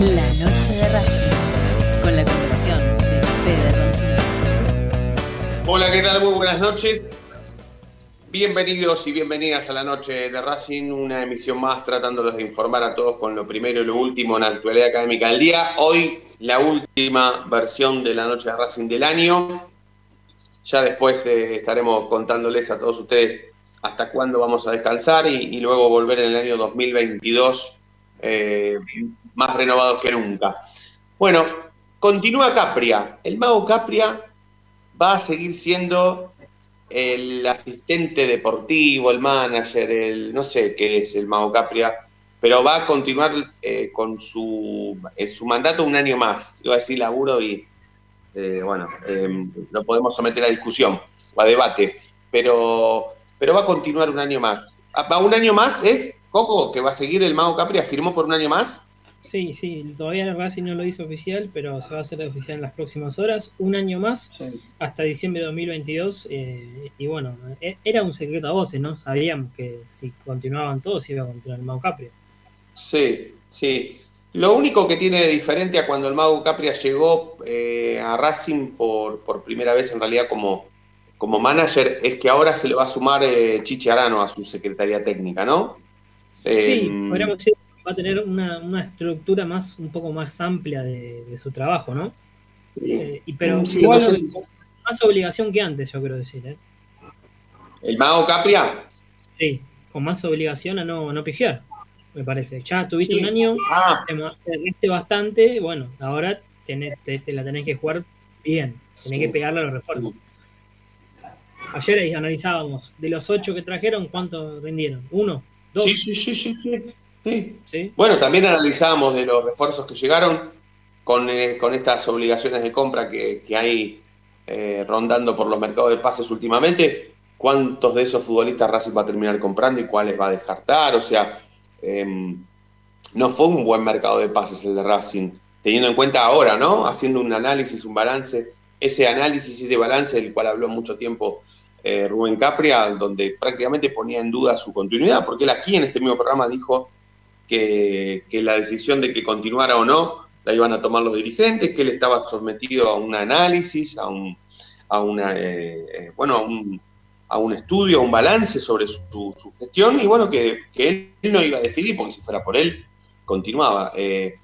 La noche de Racing, con la conducción de Fede Roncino. Hola, ¿qué tal? Muy buenas noches. Bienvenidos y bienvenidas a la noche de Racing, una emisión más tratándolos de informar a todos con lo primero y lo último en la actualidad académica del día. Hoy la última versión de la noche de Racing del año. Ya después eh, estaremos contándoles a todos ustedes hasta cuándo vamos a descansar y, luego volver en el año 2022 eh, más renovados que nunca. Bueno, continúa Capria. El mago Capria va a seguir siendo el asistente deportivo, el manager, el no sé qué es el mago Capria, pero va a continuar eh, con su, su mandato un año más. Iba a decir laburo y, eh, bueno, eh, lo podemos someter a discusión o a debate, pero, pero va a continuar un año más. ¿Va un año más? ¿Es Coco que va a seguir el mago Capria? ¿Firmó por un año más? Sí, sí, todavía Racing no lo hizo oficial, pero se va a hacer oficial en las próximas horas, un año más, hasta diciembre de 2022. Eh, y bueno, e, era un secreto a voces, ¿no? Sabíamos que si continuaban todos iba a continuar el Mago Capria. Sí, sí. Lo único que tiene de diferente a cuando el Mago Capria llegó eh, a Racing por, por, primera vez en realidad como, como manager es que ahora se le va a sumar eh, Chiche Arano a su secretaría técnica, ¿no? Sí, eh, podríamos decir va a tener una, una, estructura más, un poco más amplia de, de su trabajo, ¿no? Eh, y, pero Sí, igual no sé si- más obligación que antes, yo quiero decir, ¿eh? ¿El Mago Capria? Sí, con más obligación a no, no pifiar, me parece. Ya tuviste Sí. un año, Ah, te mo- te reste bastante, bueno, ahora tenés- te, te la tenés que jugar bien, tenés Sí. que pegarle a los refuerzos. Ayer analizábamos, de los ocho que trajeron, ¿cuántos rindieron? ¿Uno? ¿Dos? sí, sí, sí, sí, sí. sí. Bueno, también analizábamos de los refuerzos que llegaron con, eh, con estas obligaciones de compra que, que hay eh, rondando por los mercados de pases últimamente. ¿Cuántos de esos futbolistas Racing va a terminar comprando y cuáles va a descartar? O sea, eh, no fue un buen mercado de pases el de Racing, teniendo en cuenta ahora, ¿no? Haciendo un análisis, un balance, ese análisis y ese balance del cual habló mucho tiempo eh, Rubén Capria, donde prácticamente ponía en duda su continuidad, porque él aquí en este mismo programa dijo que, la decisión de que continuara o no la iban a tomar los dirigentes, que él estaba sometido a un análisis, a un, a una, eh, eh, bueno, a un, a un estudio, a un balance sobre su, su gestión, y bueno, que, que, él no iba a decidir, porque si fuera por él, continuaba. Eh,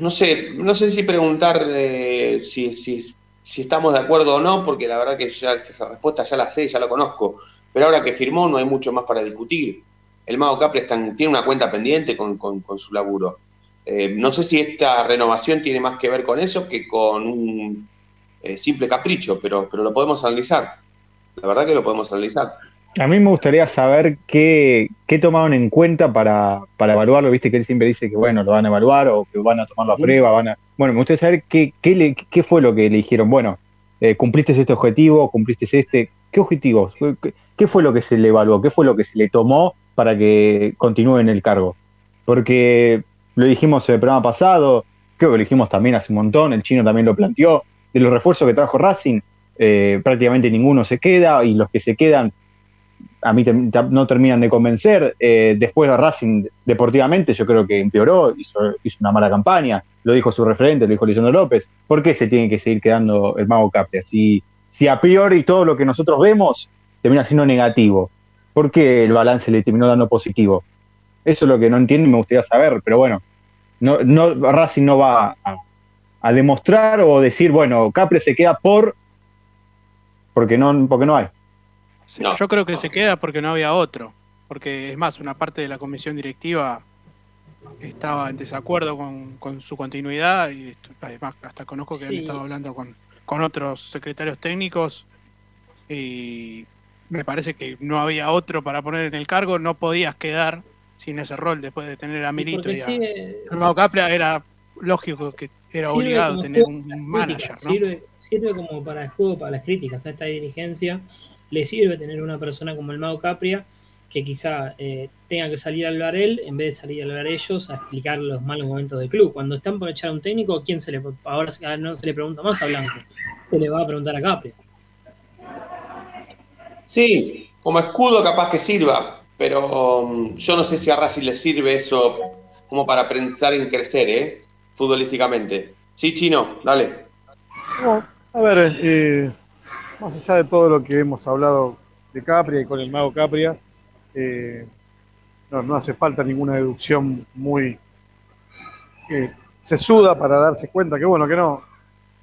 no sé, no sé si preguntar eh, si, si, si, estamos de acuerdo o no, porque la verdad que ya esa respuesta ya la sé, ya la conozco, pero ahora que firmó no hay mucho más para discutir. El Mago Capri está, tiene una cuenta pendiente con, con, con su laburo. Eh, no sé si esta renovación tiene más que ver con eso que con un eh, simple capricho, pero, pero lo podemos analizar. La verdad que lo podemos analizar. A mí me gustaría saber qué, qué tomaron en cuenta para, para, evaluarlo. Viste que él siempre dice que bueno, lo van a evaluar o que van a tomar la prueba. Van a... Bueno, me gustaría saber qué, qué, le, qué fue lo que le dijeron. Bueno, eh, cumpliste este objetivo, cumpliste este. ¿Qué objetivos? ¿Qué, ¿Qué fue lo que se le evaluó? ¿Qué fue lo que se le tomó para que continúe en el cargo? Porque lo dijimos en el programa pasado, creo que lo dijimos también hace un montón, el chino también lo planteó, de los refuerzos que trajo Racing, eh, prácticamente ninguno se queda y los que se quedan a mí no terminan de convencer. Eh, después Racing deportivamente yo creo que empeoró, hizo, hizo, una mala campaña, lo dijo su referente, lo dijo Lisandro López. ¿Por qué se tiene que seguir quedando el Mago Capria? Si, si a priori todo lo que nosotros vemos termina siendo negativo, ¿por qué el balance le terminó dando positivo? Eso es lo que no entiendo y me gustaría saber, pero bueno, no, no, Racing no va a, a demostrar o decir, bueno, Capria se queda por porque no, porque no hay. Sí, no, yo creo que no. se queda porque no había otro. Porque es más, una parte de la comisión directiva estaba en desacuerdo con, con su continuidad y además hasta conozco que sí. han estado hablando con, con otros secretarios técnicos y me parece que no había otro para poner en el cargo, no podías quedar sin ese rol después de tener a Milito y, a, Capria era lógico que era obligado tener un manager, ¿no? Sirve, sirve, como para el juego, para las críticas a esta dirigencia, le sirve tener una persona como el Mago Capria que quizá eh, tenga que salir a hablar él en vez de salir a hablar ellos a explicar los malos momentos del club. Cuando están por echar a un técnico, ¿quién se le ahora no se le pregunta más a Blanco? Se le va a preguntar a Capria. Sí, como escudo capaz que sirva, pero um, yo no sé si a Racing le sirve eso como para pensar en crecer, ¿eh? Futbolísticamente. Sí, Chino, dale. a ver, eh, más allá de todo lo que hemos hablado de Capria y con el mago Capria, eh, no, hace falta ninguna deducción muy eh, sesuda para darse cuenta que bueno, que no,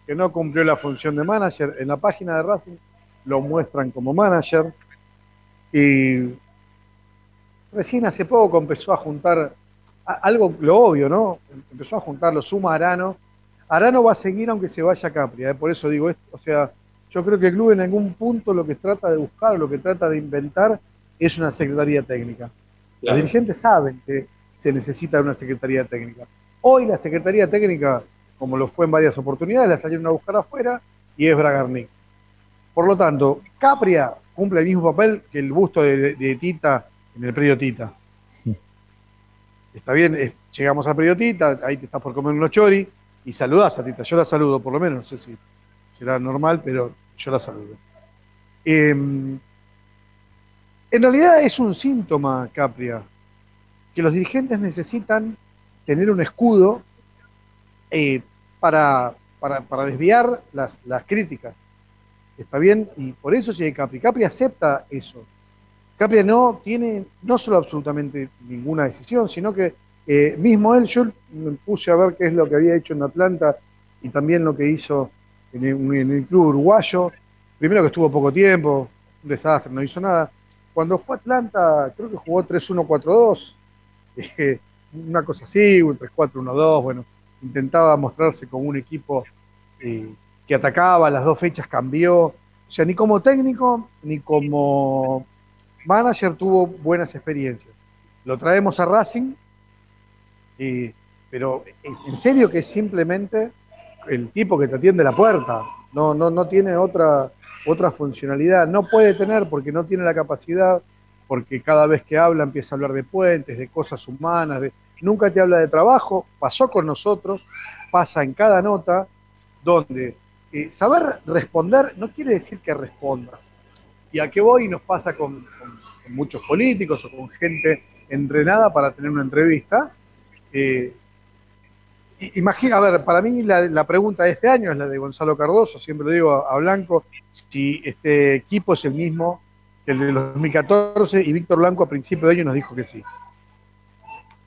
que no cumplió la función de manager. En la página de Racing lo muestran como manager y recién hace poco empezó a juntar algo, lo obvio, ¿no? Empezó a juntar lo suma Arano. Arano va a seguir aunque se vaya a Capria, ¿eh? por eso digo esto, o sea, yo creo que el club en algún punto lo que trata de buscar, lo que trata de inventar es una secretaría técnica. Los dirigentes saben que se necesita una secretaría técnica. Hoy la secretaría técnica, como lo fue en varias oportunidades, la salieron a buscar afuera y es Bragarnik. Por lo tanto, Capria cumple el mismo papel que el busto de, Tita en el predio Tita. Está bien, llegamos al predio Tita, ahí te estás por comer unos chori y saludás a Tita. Yo la saludo, por lo menos, no sé si será normal, pero yo la saludo. Em, en realidad es un síntoma, Capria, que los dirigentes necesitan tener un escudo eh, para, para, desviar las, críticas. ¿Está bien? Y por eso sigue Capri. Capri acepta eso. Capri no tiene no solo absolutamente ninguna decisión, sino que eh, mismo él, yo me puse a ver qué es lo que había hecho en Atlanta y también lo que hizo en el club uruguayo. Primero que estuvo poco tiempo, un desastre, no hizo nada. Cuando fue Atlanta, creo que jugó 3-1-4-2, eh, una cosa así, un 3-4-1-2, bueno, intentaba mostrarse como un equipo eh, que atacaba, las dos fechas cambió, o sea, ni como técnico ni como manager tuvo buenas experiencias. Lo traemos a Racing, eh, pero en serio que es simplemente el tipo que te atiende la puerta, no, no, no tiene otra, otra funcionalidad. No puede tener porque no tiene la capacidad, porque cada vez que habla empieza a hablar de puentes, de cosas humanas, de... nunca te habla de trabajo. Pasó con nosotros, pasa en cada nota, donde saber responder no quiere decir que respondas. Y a qué voy nos pasa con, muchos políticos o con gente entrenada para tener una entrevista. Eh, Imagina, a ver, para mí la, pregunta de este año es la de Gonzalo Cardoso, siempre lo digo a, Blanco, si este equipo es el mismo que el de 2014 y Víctor Blanco a principio de año nos dijo que sí.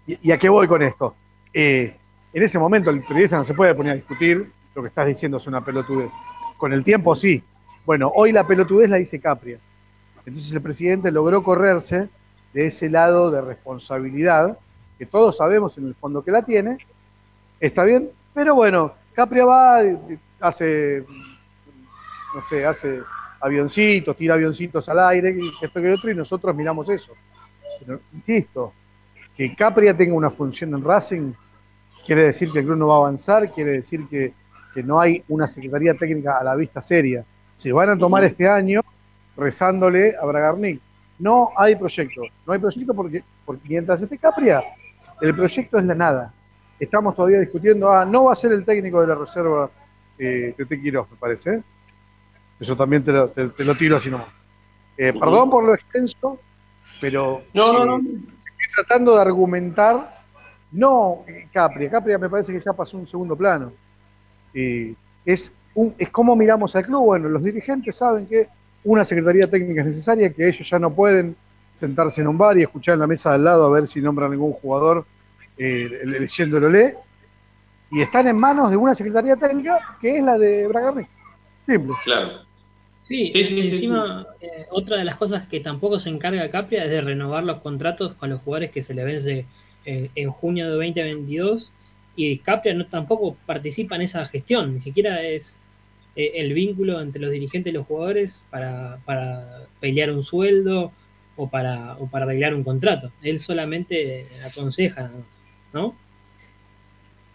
¿Y, a qué voy con esto? Eh, en ese momento el periodista no se puede poner a discutir, lo que estás diciendo es una pelotudez. Con el tiempo sí. Bueno, hoy la pelotudez la dice Capria. Entonces el presidente logró correrse de ese lado de responsabilidad, que todos sabemos en el fondo que la tiene, está bien, pero bueno, Capria va, hace, no sé, hace avioncitos, tira avioncitos al aire, esto que otro, y nosotros miramos eso. Pero, insisto, que Capria tenga una función en Racing quiere decir que el club no va a avanzar, quiere decir que, no hay una secretaría técnica a la vista seria. Se van a tomar este año rezándole a Bragarnik. No hay proyecto, no hay proyecto porque, porque mientras esté Capria, el proyecto es la nada estamos todavía discutiendo, ah, no va a ser el técnico de la reserva eh, Tete Quiroz, me parece. Eso también te lo, tiro así nomás. Eh, perdón por lo extenso, pero no, no, no. Eh, estoy tratando de argumentar, no Capria, Capria me parece que ya pasó un segundo plano. Es, un, es como miramos al club, bueno, los dirigentes saben que una secretaría técnica es necesaria, que ellos ya no pueden sentarse en un bar y escuchar en la mesa al lado a ver si nombran algún jugador eh, leyéndolo lee, y están en manos de una secretaría técnica que es la de Bragarni. Simple. Claro. Sí, encima, eh, otra de las cosas que tampoco se encarga Capria es de renovar los contratos con los jugadores que se le vence eh, en junio de 2022 y Capria no tampoco participa en esa gestión, ni siquiera es eh, el vínculo entre los dirigentes y los jugadores para, para pelear un sueldo o para, o para arreglar un contrato. Él solamente aconseja nada más, ¿no?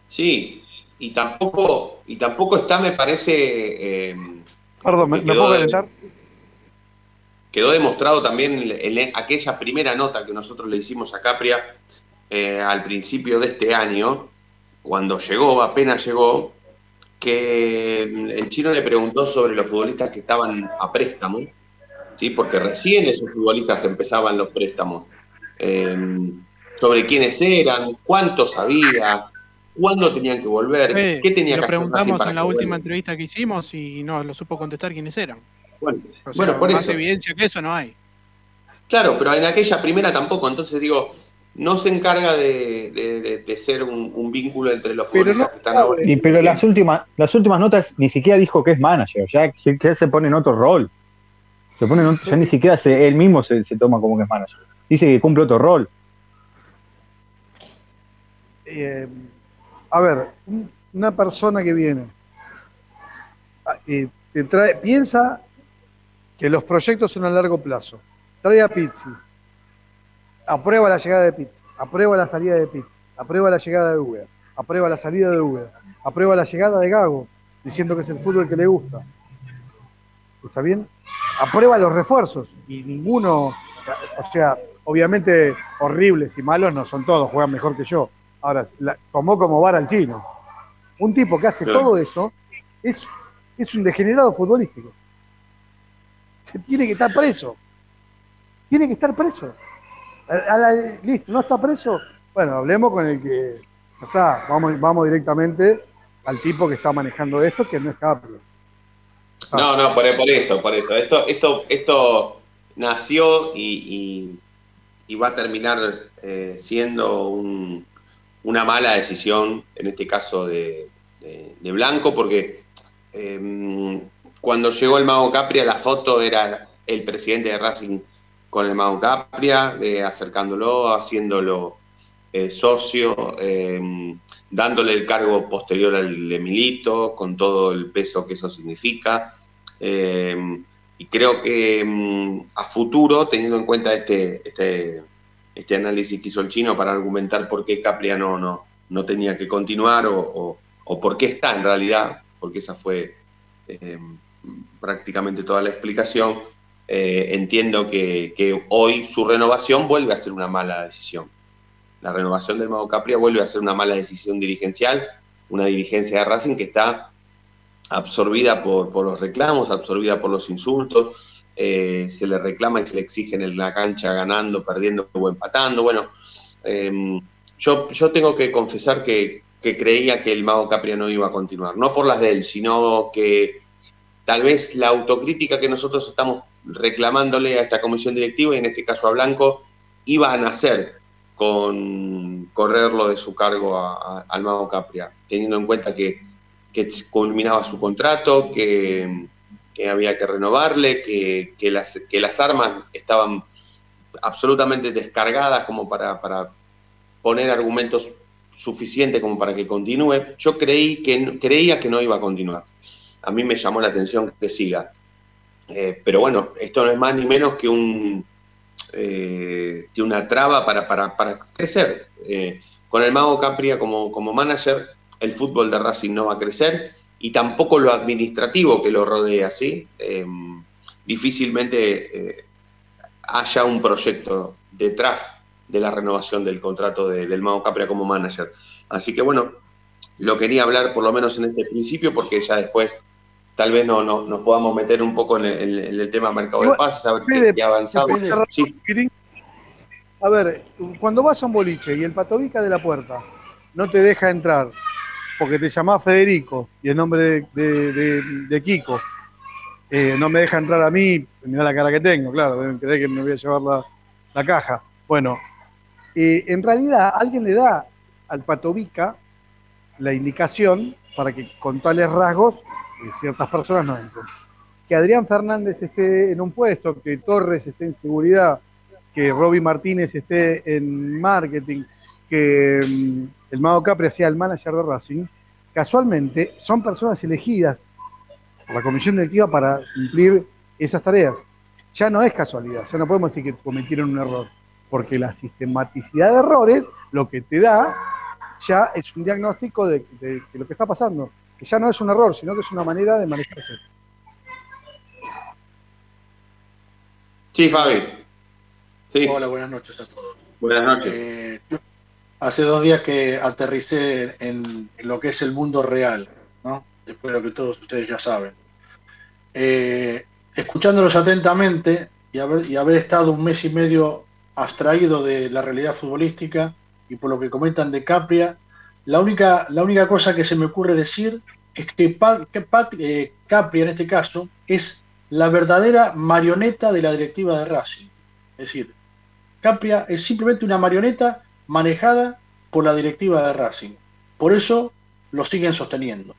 Sí, y tampoco, y tampoco está, me parece. Eh, Perdón, ¿me, puedo adelantar? Quedó demostrado también en aquella primera nota que nosotros le hicimos a Capria eh, al principio de este año, cuando llegó, apenas llegó, que mm, el chino le preguntó sobre los futbolistas que estaban a préstamo, ¿sí? porque recién esos futbolistas empezaban los préstamos, em, sobre quiénes eran, cuántos había, cuándo tenían que volver, qué tenía que hacer. Lo preguntamos en la última entrevista que hicimos y no lo supo contestar quiénes eran. Bueno, bueno por más evidencia que eso no hay. Claro, pero en aquella primera tampoco, entonces digo, no se encarga de, ser un, vínculo entre los futbolistas que están ahora. pero las últimas, las últimas notas ni siquiera dijo que es manager, ya que se pone en otro rol. Se pone ya ni siquiera se, él mismo se, toma como que es manager. Dice que cumple otro rol. Eh, a ver, una persona que viene y te trae, piensa que los proyectos son a largo plazo. Trae a Pizzi, aprueba la llegada de Pitt, aprueba la salida de Pitt, aprueba la llegada de Uber, aprueba la salida de Uber, aprueba la llegada de Gago, diciendo que es el fútbol que le gusta. ¿Está bien? Aprueba los refuerzos y ninguno, o sea, obviamente horribles y malos no son todos, juegan mejor que yo. Ahora, tomó como vara al chino. Un tipo que hace todo eso es, es un degenerado futbolístico. Se tiene que estar preso. Tiene que estar preso listo, ¿no está preso? Bueno, hablemos con el que está. Vamos, vamos directamente al tipo que está manejando esto, que no es Caprio. No, no, por, eso, por eso. Esto, esto, esto nació y, va a terminar eh, siendo una mala decisión, en este caso de, Blanco, porque em, cuando llegó el Mago Capria, la foto era el presidente de Racing con el Mago Capria, acercándolo, haciéndolo eh, socio, em, dándole el cargo posterior al Emilito, con todo el peso que eso significa. Y creo que em, a futuro, teniendo en cuenta este, este, este, análisis que hizo el chino para argumentar por qué Capria no, no, no tenía que continuar o, o por qué está en realidad, porque esa fue prácticamente toda la explicación, eh, entiendo que, hoy su renovación vuelve a ser una mala decisión. La renovación del Mago Capria vuelve a ser una mala decisión dirigencial, una dirigencia de Racing que está absorbida por, los reclamos, absorbida por los insultos, eh, se le reclama y se le exige en la cancha ganando, perdiendo o empatando. Bueno, em, yo, yo tengo que confesar que, que creía que el Mago Capria no iba a continuar, no por las de él, sino que tal vez la autocrítica que nosotros estamos reclamándole a esta comisión directiva, y en este caso a Blanco, iba a nacer con correrlo de su cargo al Mago Capria, teniendo en cuenta que, culminaba su contrato, que, había que renovarle, que, las, que las armas estaban absolutamente descargadas como para, para poner argumentos suficientes como para que continúe. Yo creí que, creía que no iba a continuar. A mí me llamó la atención que siga. Eh, pero bueno, esto no es más ni menos que, un, eh, que una traba para, para, crecer. Eh, con el Mago Capria como, como manager, el fútbol de Racing no va a crecer y tampoco lo administrativo que lo rodea, ¿sí? difícilmente haya un proyecto detrás de la renovación del contrato del Mago Capria como manager. Así que bueno, lo quería hablar por lo menos en este principio porque ya después tal vez no, no, nos podamos meter un poco en el, tema mercado de pases, a ver qué, ha avanzado. A ver, cuando vas a un boliche y el patovica de la puerta no te deja entrar porque te llamás Federico y el nombre de, Kiko eh, no me deja entrar a mí, mira la cara que tengo, claro, deben creer que me voy a llevar la, caja. Bueno, eh, en realidad alguien le da al patovica la indicación para que con tales rasgos ciertas personas no entran. Que Adrián Fernández esté en un puesto, que Torres esté en seguridad, que Roby Martínez esté en marketing, que mm, el Mago Capri sea el manager de Racing, casualmente son personas elegidas por la comisión directiva para cumplir esas tareas. Ya no es casualidad, ya no podemos decir que cometieron un error, porque la sistematicidad de errores lo que te da ya es un diagnóstico de, lo que está pasando, que ya no es un error, sino que es una manera de manejarse. Sí, Fabi. Sí. Hola, buenas noches a todos. Buenas noches. Eh, hace dos días que aterricé en, lo que es el mundo real, ¿no? después de lo que todos ustedes ya saben. Eh, escuchándolos atentamente y haber, y haber estado un mes y medio abstraído de la realidad futbolística y por lo que comentan de Capria, la única, la única cosa que se me ocurre decir es que, Pat, eh, Capria en este caso es la verdadera marioneta de la directiva de Racing. Es decir, Capria es simplemente una marioneta manejada por la directiva de Racing. Por eso lo siguen sosteniendo.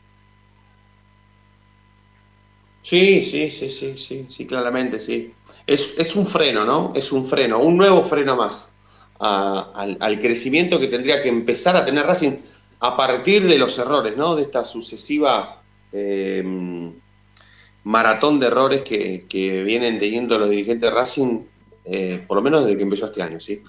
Sí, sí, sí, sí, sí, sí, claramente, sí. Es, un freno, ¿no? Es un freno, un nuevo freno más al, crecimiento que tendría que empezar a tener Racing a partir de los errores, ¿no? De esta sucesiva em, maratón de errores que, vienen teniendo los dirigentes de Racing, eh, por lo menos desde que empezó este año, ¿sí?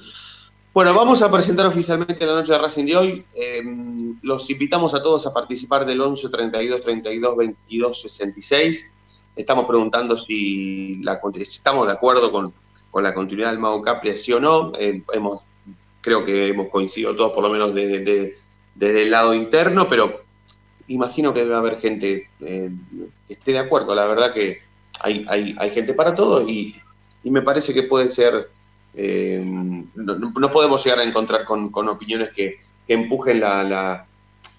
Bueno, vamos a presentar oficialmente la noche de Racing de hoy. Em, los invitamos a todos a participar del 11 32 32 22 66 Estamos preguntando si, estamos de acuerdo con, la continuidad del Mago Capri, sí o no. Eh, hemos, creo que hemos coincidido todos, por lo menos desde, el lado interno, pero imagino que debe haber gente eh, que esté de acuerdo. La verdad que hay, hay, gente para todo y, me parece que puede ser. Eh, no, podemos llegar a encontrar con, opiniones que, empujen la,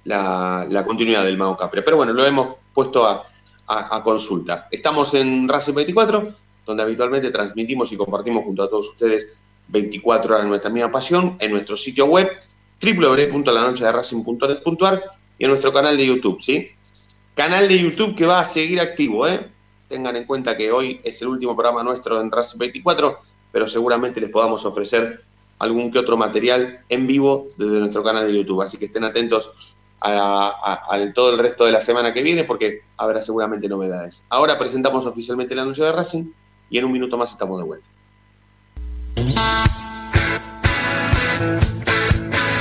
la, continuidad del Mago Capri. Pero bueno, lo hemos puesto a, a, consulta. Estamos en Racing 24, donde habitualmente transmitimos y compartimos junto a todos ustedes 24 horas nuestra misma pasión en nuestro sitio web www.lanochederacing.net.ar y en nuestro canal de YouTube, ¿sí? Canal de YouTube que va a seguir activo, ¿eh? Tengan en cuenta que hoy es el último programa nuestro en Racing 24, pero seguramente les podamos ofrecer algún que otro material en vivo desde nuestro canal de YouTube. Así que estén atentos a, todo el resto de la semana que viene porque habrá seguramente novedades. Ahora presentamos oficialmente el anuncio de Racing y en un minuto más estamos de vuelta.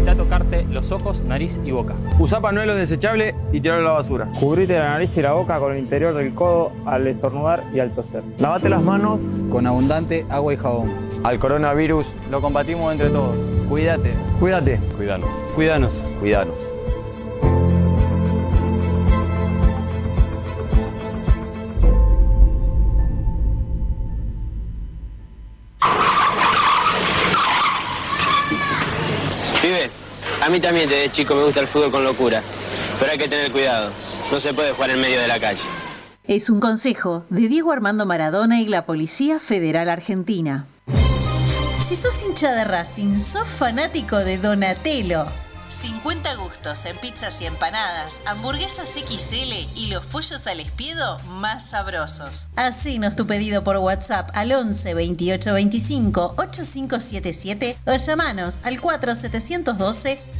Evita tocarte los ojos, nariz y boca. Usa panuelo desechable y tirarlo a la basura. Cubrite la nariz y la boca con el interior del codo al estornudar y al toser. Lavate las manos con abundante agua y jabón. Al coronavirus lo combatimos entre todos. Cuídate. Cuídate. Cuídanos. Cuídanos. Cuídanos. Mí también desde chico me gusta el fútbol con locura, pero hay que tener cuidado. No se puede jugar en medio de la calle. Es un consejo de Diego Armando Maradona y la Policía Federal Argentina. Si sos hincha de Racing, sos fanático de Donatello 50 gustos en pizzas y empanadas, hamburguesas XL y los pollos al espiedo más sabrosos. Hacenos tu pedido por WhatsApp al 11 28 25 8577 o llamanos al 4712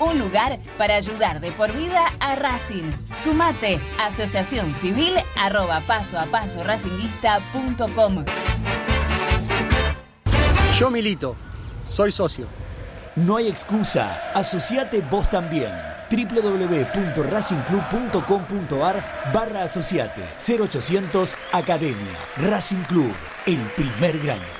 Un lugar para ayudar de por vida a Racing. Sumate. Asociación Civil arroba paso a paso racinguista.com. Yo milito. Soy socio. No hay excusa. Asociate vos también www.racingclub.com.ar barra asociate 0800 Academia Racing Club, el primer grande.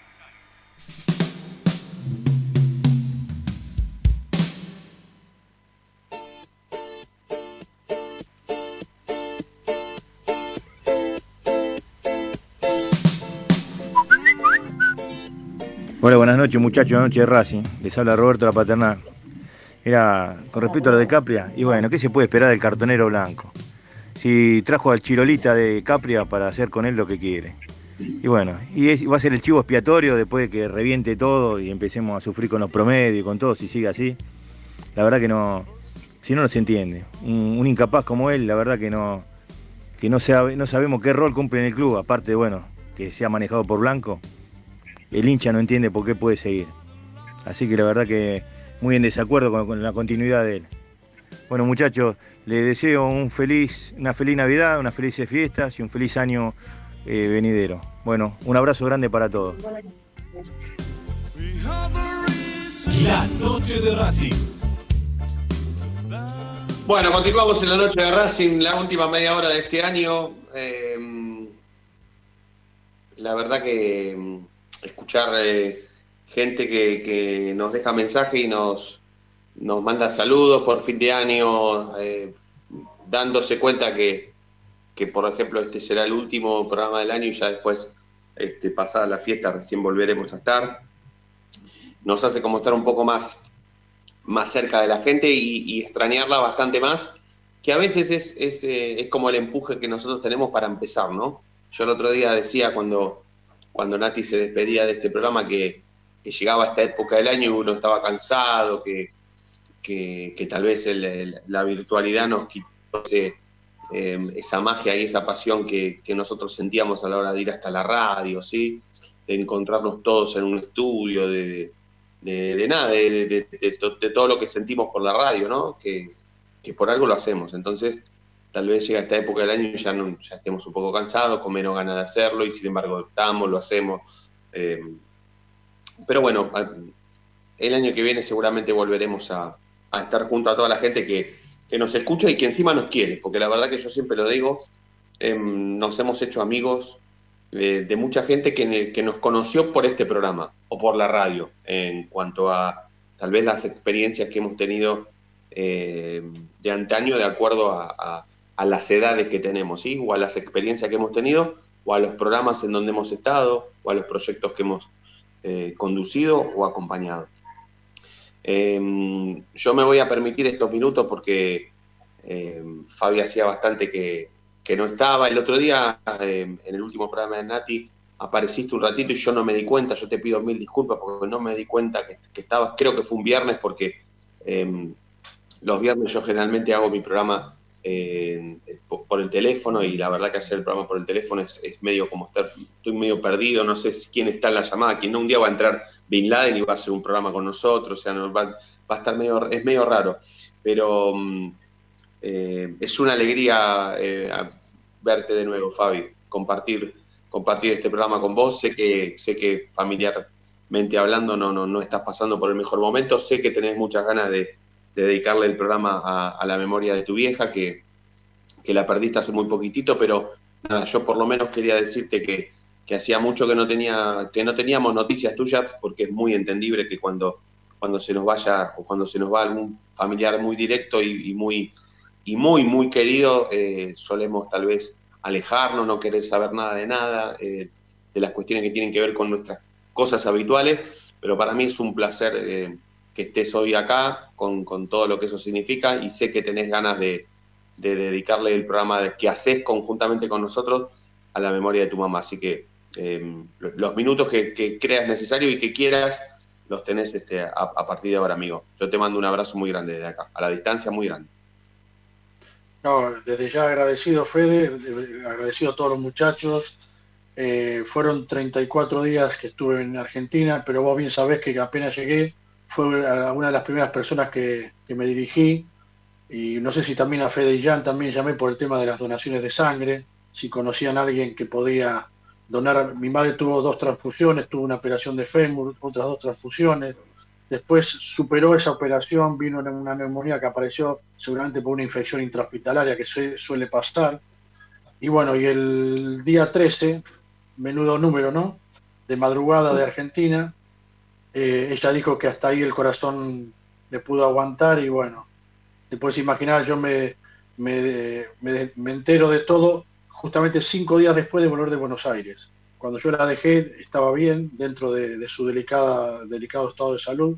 Buenas noches muchachos, buenas noches de Racing. Les habla Roberto La Paternal. Era con respecto a lo de Capria, y bueno, ¿qué se puede esperar del cartonero blanco? Si trajo al Chirolita de Capria para hacer con él lo que quiere. Y bueno, y va a ser el chivo expiatorio después de que reviente todo y empecemos a sufrir con los promedios y con todo, si sigue así. La verdad que no, si no, no se entiende. Un, incapaz como él, la verdad que no, que no sabemos qué rol cumple en el club, aparte, bueno, que sea manejado por Blanco el hincha no entiende por qué puede seguir. Así que la verdad que muy en desacuerdo con, la continuidad de él. Bueno muchachos, les deseo un feliz, una feliz Navidad, unas felices fiestas y un feliz año eh, venidero. Bueno, un abrazo grande para todos. La noche de Racing. Bueno, continuamos en la noche de Racing, la última media hora de este año. Eh, la verdad que escuchar eh, gente que, nos deja mensaje y nos, nos manda saludos por fin de año, eh, dándose cuenta que, por ejemplo, este será el último programa del año y ya después, este, pasada la fiesta, recién volveremos a estar. Nos hace como estar un poco más, más cerca de la gente y, extrañarla bastante más, que a veces es, es, eh, es como el empuje que nosotros tenemos para empezar, ¿no? Yo el otro día decía cuando cuando Nati se despedía de este programa que, llegaba a esta época del año y uno estaba cansado, que, que, tal vez la virtualidad nos quitó em, esa magia y esa pasión que, nosotros sentíamos a la hora de ir hasta la radio, ¿sí? de encontrarnos todos en un estudio, de, de, nada, de, todo lo que sentimos por la radio, ¿no? que, que por algo lo hacemos. Entonces, tal vez llega esta época del año y ya, ya estemos un poco cansados, con menos ganas de hacerlo, y sin embargo estamos, lo hacemos. Eh, pero bueno, el año que viene seguramente volveremos a, estar junto a toda la gente que, nos escucha y que encima nos quiere, porque la verdad que yo siempre lo digo, em, nos hemos hecho amigos de, mucha gente que, que, nos conoció por este programa o por la radio, en cuanto a tal vez las experiencias que hemos tenido eh, de antaño de acuerdo a las edades que tenemos, ¿sí? o a las experiencias que hemos tenido, o a los programas en donde hemos estado, o a los proyectos que hemos eh, conducido o acompañado. Em, yo me voy a permitir estos minutos porque em, Fabi hacía bastante que, no estaba. El otro día, em, en el último programa de Nati, apareciste un ratito y yo no me di cuenta, yo te pido mil disculpas porque no me di cuenta que estabas, creo que fue un viernes porque los viernes yo generalmente hago mi programa eh, por, el teléfono y la verdad que hacer el programa por el teléfono es, medio como estar, estoy medio perdido, no sé quién está en la llamada, quién no, un día va a entrar Bin Laden y va a hacer un programa con nosotros, o sea, va, va, a estar medio, es medio raro, pero mm, eh, es una alegría eh, verte de nuevo, Fabi, compartir, compartir este programa con vos, sé que, sé que familiarmente hablando no, no, no estás pasando por el mejor momento, sé que tenés muchas ganas de de dedicarle el programa a, la memoria de tu vieja, que, la perdiste hace muy poquitito, pero nada, yo por lo menos quería decirte que, hacía mucho que no, tenía, que no teníamos noticias tuyas, porque es muy entendible que cuando, cuando se nos vaya o cuando se nos va algún familiar muy directo y, muy, y muy, muy querido, eh, solemos tal vez alejarnos, no querer saber nada de nada, eh, de las cuestiones que tienen que ver con nuestras cosas habituales, pero para mí es un placer eh, que estés hoy acá con, todo lo que eso significa y sé que tenés ganas de, dedicarle el programa que haces conjuntamente con nosotros a la memoria de tu mamá. Así que em, los minutos que, creas necesario y que quieras los tenés este, a, partir de ahora, amigo. Yo te mando un abrazo muy grande desde acá, a la distancia muy grande. No, desde ya agradecido, Fede, agradecido a todos los muchachos. Eh, fueron 34 días que estuve en Argentina, pero vos bien sabés que apenas llegué, fue una de las primeras personas que, me dirigí y no sé si también a Fede y Jan también llamé por el tema de las donaciones de sangre, si conocían a alguien que podía donar. Mi madre tuvo dos transfusiones, tuvo una operación de fémur, otras dos transfusiones. Después superó esa operación, vino una neumonía que apareció seguramente por una infección intrahospitalaria que suele pasar. Y bueno, y el día 13, menudo número, ¿no? De madrugada de Argentina, eh, ella dijo que hasta ahí el corazón le pudo aguantar y bueno, te puedes imaginar, yo me, me, entero de todo justamente cinco días después de volver de Buenos Aires. Cuando yo la dejé estaba bien dentro de, su delicada, delicado estado de salud,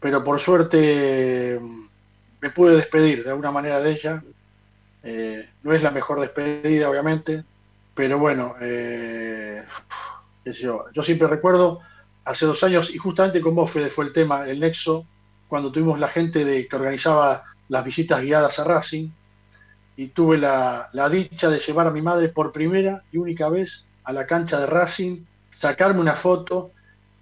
pero por suerte me pude despedir de alguna manera de ella. Eh, no es la mejor despedida, obviamente, pero bueno, eh, yo, yo siempre recuerdo hace dos años, y justamente con vos, Fede, fue el tema, el nexo, cuando tuvimos la gente de, que organizaba las visitas guiadas a Racing, y tuve la, dicha de llevar a mi madre por primera y única vez a la cancha de Racing, sacarme una foto,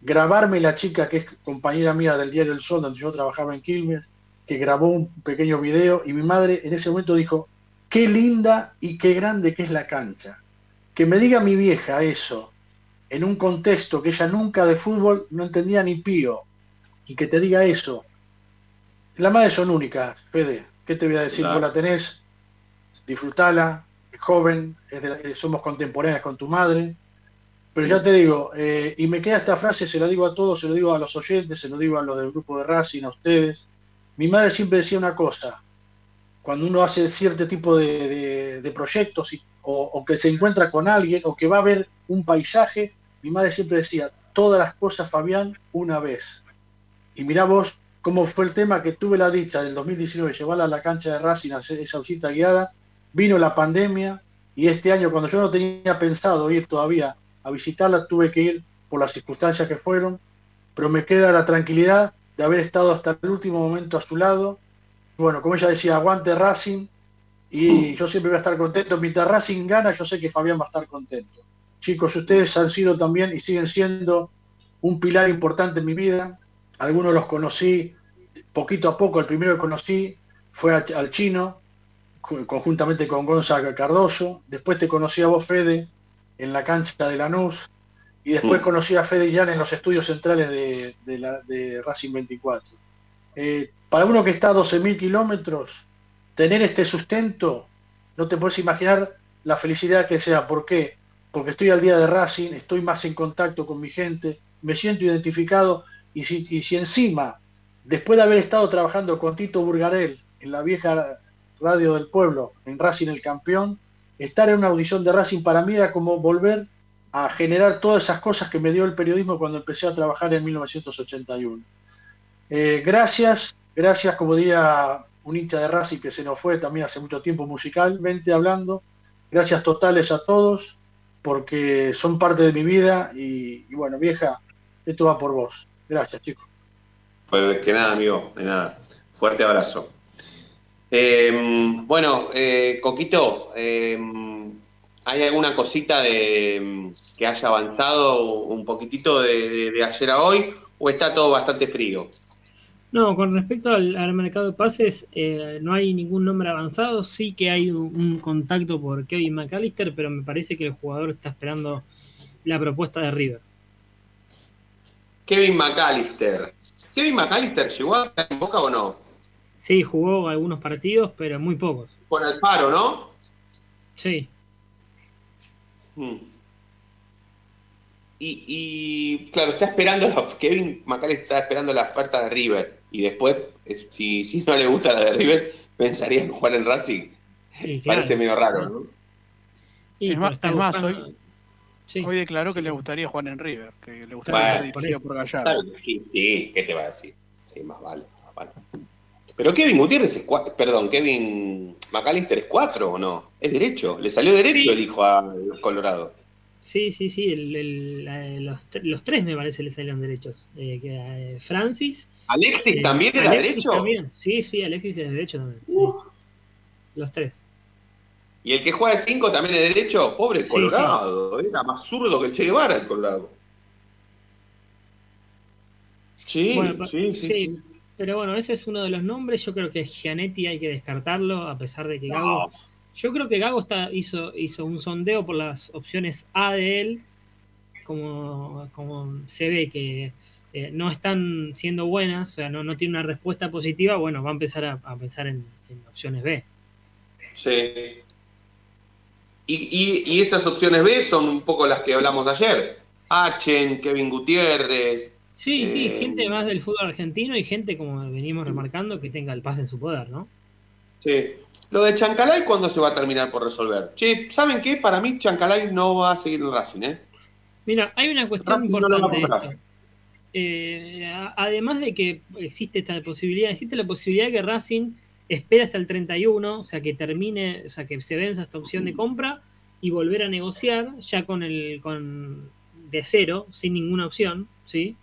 grabarme la chica que es compañera mía del diario El Sol, donde yo trabajaba en Quilmes, que grabó un pequeño video, y mi madre en ese momento dijo, qué linda y qué grande que es la cancha. Que me diga mi vieja eso, en un contexto que ella nunca de fútbol no entendía ni pío, y que te diga eso. Las madres son únicas, Fede. ¿Qué te voy a decir? Vos la tenés, disfrutala, es joven, eh, somos contemporáneas con tu madre. Pero ya te digo, eh, y me queda esta frase, se la digo a todos, se lo digo a los oyentes, se lo digo a los del grupo de Racing, a ustedes. Mi madre siempre decía una cosa, cuando uno hace cierto tipo de, proyectos o, o, que se encuentra con alguien o que va a ver un paisaje, mi madre siempre decía, todas las cosas, Fabián, una vez. Y mirá vos cómo fue el tema que tuve la dicha del 2019, llevarla a la cancha de Racing a hacer esa visita guiada, vino la pandemia y este año cuando yo no tenía pensado ir todavía a visitarla, tuve que ir por las circunstancias que fueron, pero me queda la tranquilidad de haber estado hasta el último momento a su lado. Bueno, como ella decía, aguante Racing y yo siempre voy a estar contento. Mientras Racing gana, yo sé que Fabián va a estar contento. Chicos, ustedes han sido también y siguen siendo un pilar importante en mi vida. Algunos los conocí poquito a poco. El primero que conocí fue al chino, conjuntamente con Gonzaga Cardoso. Después te conocí a vos, Fede, en la cancha de Lanús. Y después mm. conocí a Fede Jan en los estudios centrales de, la, de Racing 24. Eh, para uno que está a 12.000 kilómetros, tener este sustento, no te puedes imaginar la felicidad que sea. ¿Por qué? Porque estoy al día de Racing, estoy más en contacto con mi gente, me siento identificado y si, encima, después de haber estado trabajando con Tito Burgarel en la vieja radio del pueblo, en Racing el campeón, estar en una audición de Racing para mí era como volver a generar todas esas cosas que me dio el periodismo cuando empecé a trabajar en 1981. Eh, gracias, gracias, como diría un hincha de Racing que se nos fue también hace mucho tiempo musicalmente hablando. Gracias totales a todos porque son parte de mi vida y, bueno, vieja, esto va por vos. Gracias, chicos. Pues que nada, amigo, de nada. Fuerte abrazo. Em, bueno, eh, Coquito, em, ¿hay alguna cosita de, em, que haya avanzado un poquitito de, de ayer a hoy o está todo bastante frío? No, con respecto al, mercado de pases, eh, no hay ningún nombre avanzado. Sí que hay un, contacto por Kevin McAllister, pero me parece que el jugador está esperando la propuesta de River. Kevin McAllister. ¿Kevin McAllister llegó a en Boca o no? Sí, jugó algunos partidos, pero muy pocos. Con Alfaro, ¿no? Sí. Hmm. Y, y, claro, está esperando, Kevin McAllister está esperando la oferta de River y después, eh, si, si no le gusta la de River, pensaría en jugar en Racing. Parece medio raro, ¿no? es más, hoy, hoy, declaró que le gustaría jugar en River, que le gustaría ser dirigido por Gallardo. Sí, ¿qué te va a decir? Sí, más vale, Pero Kevin Gutiérrez es cuatro, perdón, Kevin McAllister es cuatro o no? Es derecho, le salió derecho el hijo a los Colorado. Sí, sí, sí, los, los, tres me parece le salieron derechos. Eh, eh, Francis, ¿Alexis eh, también era derecho? Sí, sí, Alexis es derecho también. Los tres. ¿Y el que juega de 5 también es derecho? Pobre Colorado, era más zurdo que el Che Guevara el Colorado. Sí, sí, sí, Pero bueno, ese es uno de los nombres. Yo creo que Gianetti hay que descartarlo, a pesar de que Gago. Yo creo que Gago está, hizo, hizo un sondeo por las opciones A de él. Como, como se ve que eh, no están siendo buenas, o sea, no, no tiene una respuesta positiva, bueno, va a empezar a, pensar en, opciones B. Sí. Y, esas opciones B son un poco las que hablamos ayer. Achen, Kevin Gutiérrez. Sí, sí, eh, gente más del fútbol argentino y gente, como venimos remarcando, que tenga el pase en su poder, ¿no? Sí. Lo de Chancalay, ¿cuándo se va a terminar por resolver? Che, ¿saben qué? Para mí Chancalay no va a seguir en Racing, ¿eh? Mira, hay una cuestión importante. Eh, además de que existe esta posibilidad, existe la posibilidad de que Racing espera hasta el 31, o sea, que termine, o sea, que se venza esta opción de compra y volver a negociar ya con el con de cero, sin ninguna opción, ¿sí?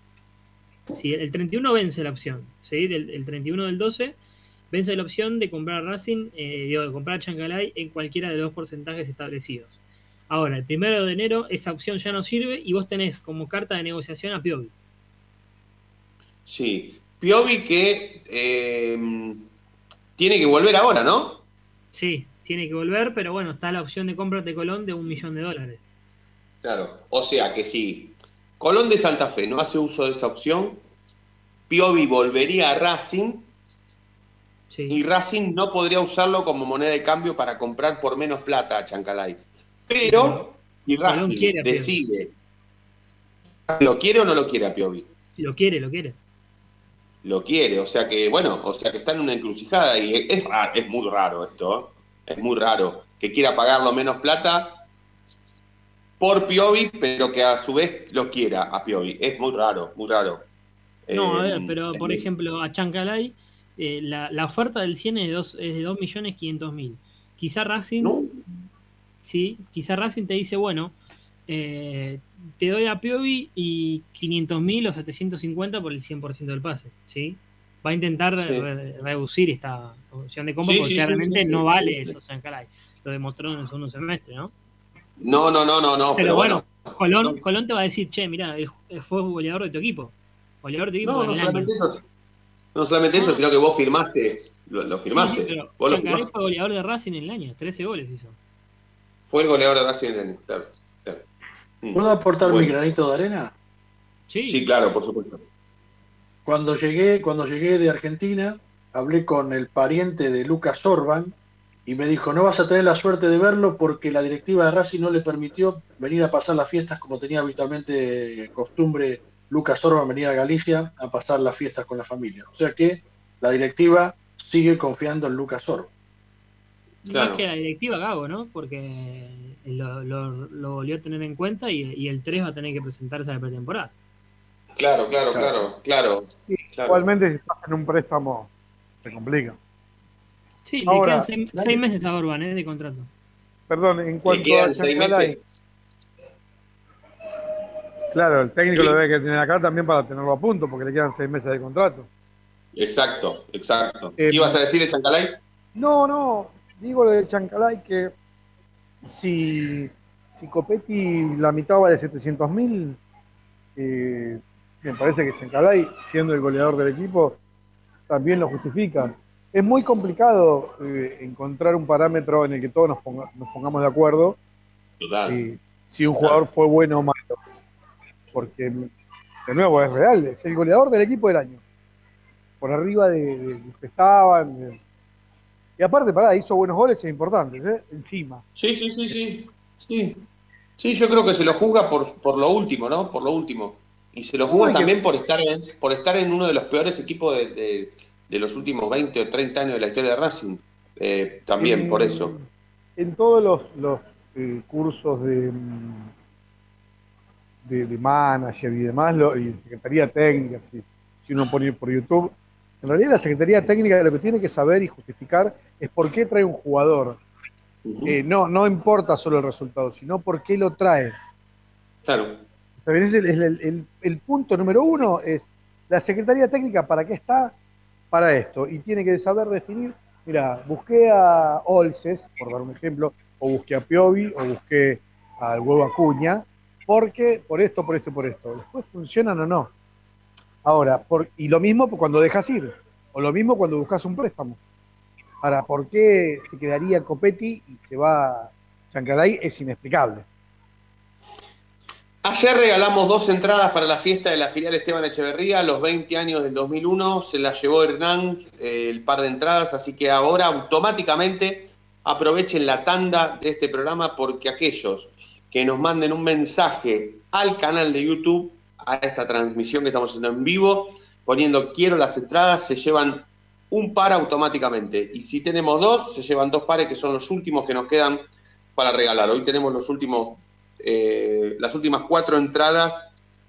sí el 31 vence la opción, ¿sí? el 31 del 12 vence la opción de comprar Racing, eh, digo, de comprar Chancalay en cualquiera de los porcentajes establecidos. Ahora, el primero de enero esa opción ya no sirve y vos tenés como carta de negociación a Piovi. Sí. Piovi que eh, tiene que volver ahora, ¿no? Sí, tiene que volver, pero bueno, está la opción de compra de Colón de un millón de dólares. Claro, o sea que si Colón de Santa Fe no hace uso de esa opción, Piovi volvería a Racing y Racing no podría usarlo como moneda de cambio para comprar por menos plata a Chancalay. Pero si Racing decide, ¿lo quiere o no lo quiere a Piovi? Lo quiere, lo quiere lo quiere. O sea que, bueno, o sea que está en una encrucijada y es, es muy raro esto, ¿eh? es muy raro que quiera pagarlo menos plata por Piovi, pero que a su vez lo quiera a Piovi. Es muy raro, muy raro. No, a ver, eh, pero por ejemplo, a Chancalay, eh, la, oferta del 100 es de 2, es de 2.500.000. Quizá Racing, sí, quizá Racing te dice, bueno, eh, te doy a Piovi y 500.000 o 750 por el 100% del pase, ¿sí? Va a intentar reducir esta opción de compra porque claramente no vale eso, Lo demostró en el segundo semestre, ¿no? No, no, no, no, no. Pero, bueno, Colón, Colón te va a decir, che, mira, fue goleador de tu equipo. Goleador de tu equipo. No, no solamente eso. No solamente eso, sino que vos firmaste. Lo, firmaste. pero fue goleador de Racing en el año, 13 goles hizo. Fue el goleador de Racing en el año, claro. Mm. ¿Puedo aportar mi granito de arena? Sí. sí, claro, por supuesto. Cuando llegué, cuando llegué de Argentina, hablé con el pariente de Lucas Orban y me dijo, no vas a tener la suerte de verlo porque la directiva de Racing no le permitió venir a pasar las fiestas como tenía habitualmente costumbre Lucas Orban venir a Galicia a pasar las fiestas con la familia. O sea que la directiva sigue confiando en Lucas Orban. Más que la directiva Gago, ¿no? Porque lo, lo, volvió a tener en cuenta y, el 3 va a tener que presentarse a la pretemporada. Claro, claro, claro, claro. Igualmente si en un préstamo se complica. Sí, le quedan seis, meses a Orban ¿eh? de contrato. Perdón, en cuanto a Chancalay. Claro, el técnico lo debe tener acá también para tenerlo a punto, porque le quedan seis meses de contrato. Exacto, exacto. ¿Qué eh, ibas a decir, Chancalay? No, no, digo lo de Chancalay que si, si Copetti la mitad vale 700 mil, eh, me parece que Chancalay, siendo el goleador del equipo, también lo justifica. Es muy complicado eh, encontrar un parámetro en el que todos nos, nos pongamos de acuerdo. Total. si un jugador fue bueno o malo. Porque, de nuevo, es real, es el goleador del equipo del año. Por arriba de, los que estaban. Y aparte, pará, hizo buenos goles es importantes, ¿eh? Encima. Sí, sí, sí, sí. Sí, sí yo creo que se lo juzga por, por lo último, ¿no? Por lo último. Y se lo juzga también por estar en, por estar en uno de los peores equipos de, los últimos 20 o 30 años de la historia de Racing. Eh, también por eso. En todos los, eh, cursos de, de, de, manager y demás, lo, y Secretaría Técnica, si, si uno pone por YouTube, en realidad la Secretaría Técnica lo que tiene que saber y justificar es por qué trae un jugador. Eh, no, no importa solo el resultado, sino por qué lo trae. Claro. El, el, punto número uno es la Secretaría Técnica, ¿para qué está? Para esto. Y tiene que saber definir, mira, busqué a Olces, por dar un ejemplo, o busqué a Piovi, o busqué al huevo Acuña, porque por esto, por esto, por esto. Después funcionan o no. Ahora, y lo mismo cuando dejas ir, o lo mismo cuando buscas un préstamo. Ahora, ¿por qué se quedaría Copetti y se va Chancalay? Es inexplicable. Ayer regalamos dos entradas para la fiesta de la filial Esteban Echeverría, los 20 años del 2001, se las llevó Hernán, eh, el par de entradas, así que ahora automáticamente aprovechen la tanda de este programa porque aquellos que nos manden un mensaje al canal de YouTube, a esta transmisión que estamos haciendo en vivo, poniendo quiero las entradas, se llevan un par automáticamente. Y si tenemos dos, se llevan dos pares que son los últimos que nos quedan para regalar. Hoy tenemos los últimos eh, las últimas cuatro entradas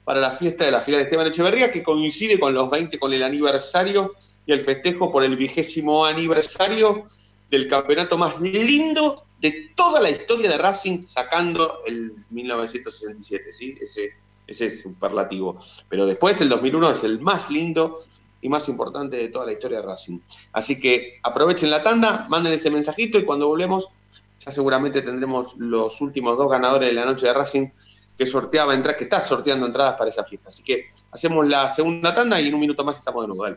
para la fiesta de la fila de Esteban Echeverría, que coincide con los 20, con el aniversario y el festejo por el vigésimo aniversario del campeonato más lindo de toda la historia de Racing, sacando el 1967, ¿sí? Ese, ese es superlativo. Pero después el 2001 es el más lindo y más importante de toda la historia de Racing. Así que aprovechen la tanda, manden ese mensajito y cuando volvemos ya seguramente tendremos los últimos dos ganadores de la noche de Racing que sorteaba entradas, que está sorteando entradas para esa fiesta. Así que hacemos la segunda tanda y en un minuto más estamos de nuevo.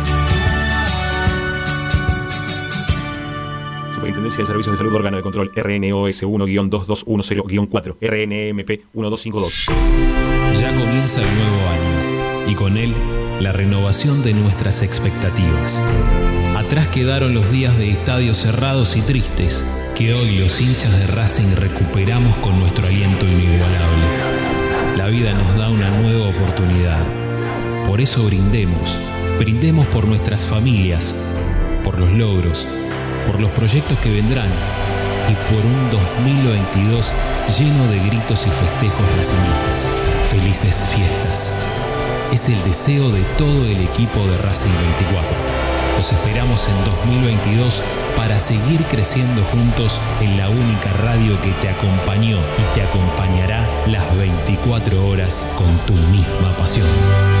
Superintendencia de Servicios de Salud Órgano de Control RNOS 1-2210-4 RNMP 1252. Ya comienza el nuevo año y con él la renovación de nuestras expectativas. Atrás quedaron los días de estadios cerrados y tristes que hoy los hinchas de Racing recuperamos con nuestro aliento inigualable. La vida nos da una nueva oportunidad. Por eso brindemos, brindemos por nuestras familias, por los logros, por los proyectos que vendrán y por un 2022 lleno de gritos y festejos racinistas. Felices fiestas. Es el deseo de todo el equipo de Racing 24. Los esperamos en 2022 para seguir creciendo juntos en la única radio que te acompañó y te acompañará las 24 horas con tu misma pasión.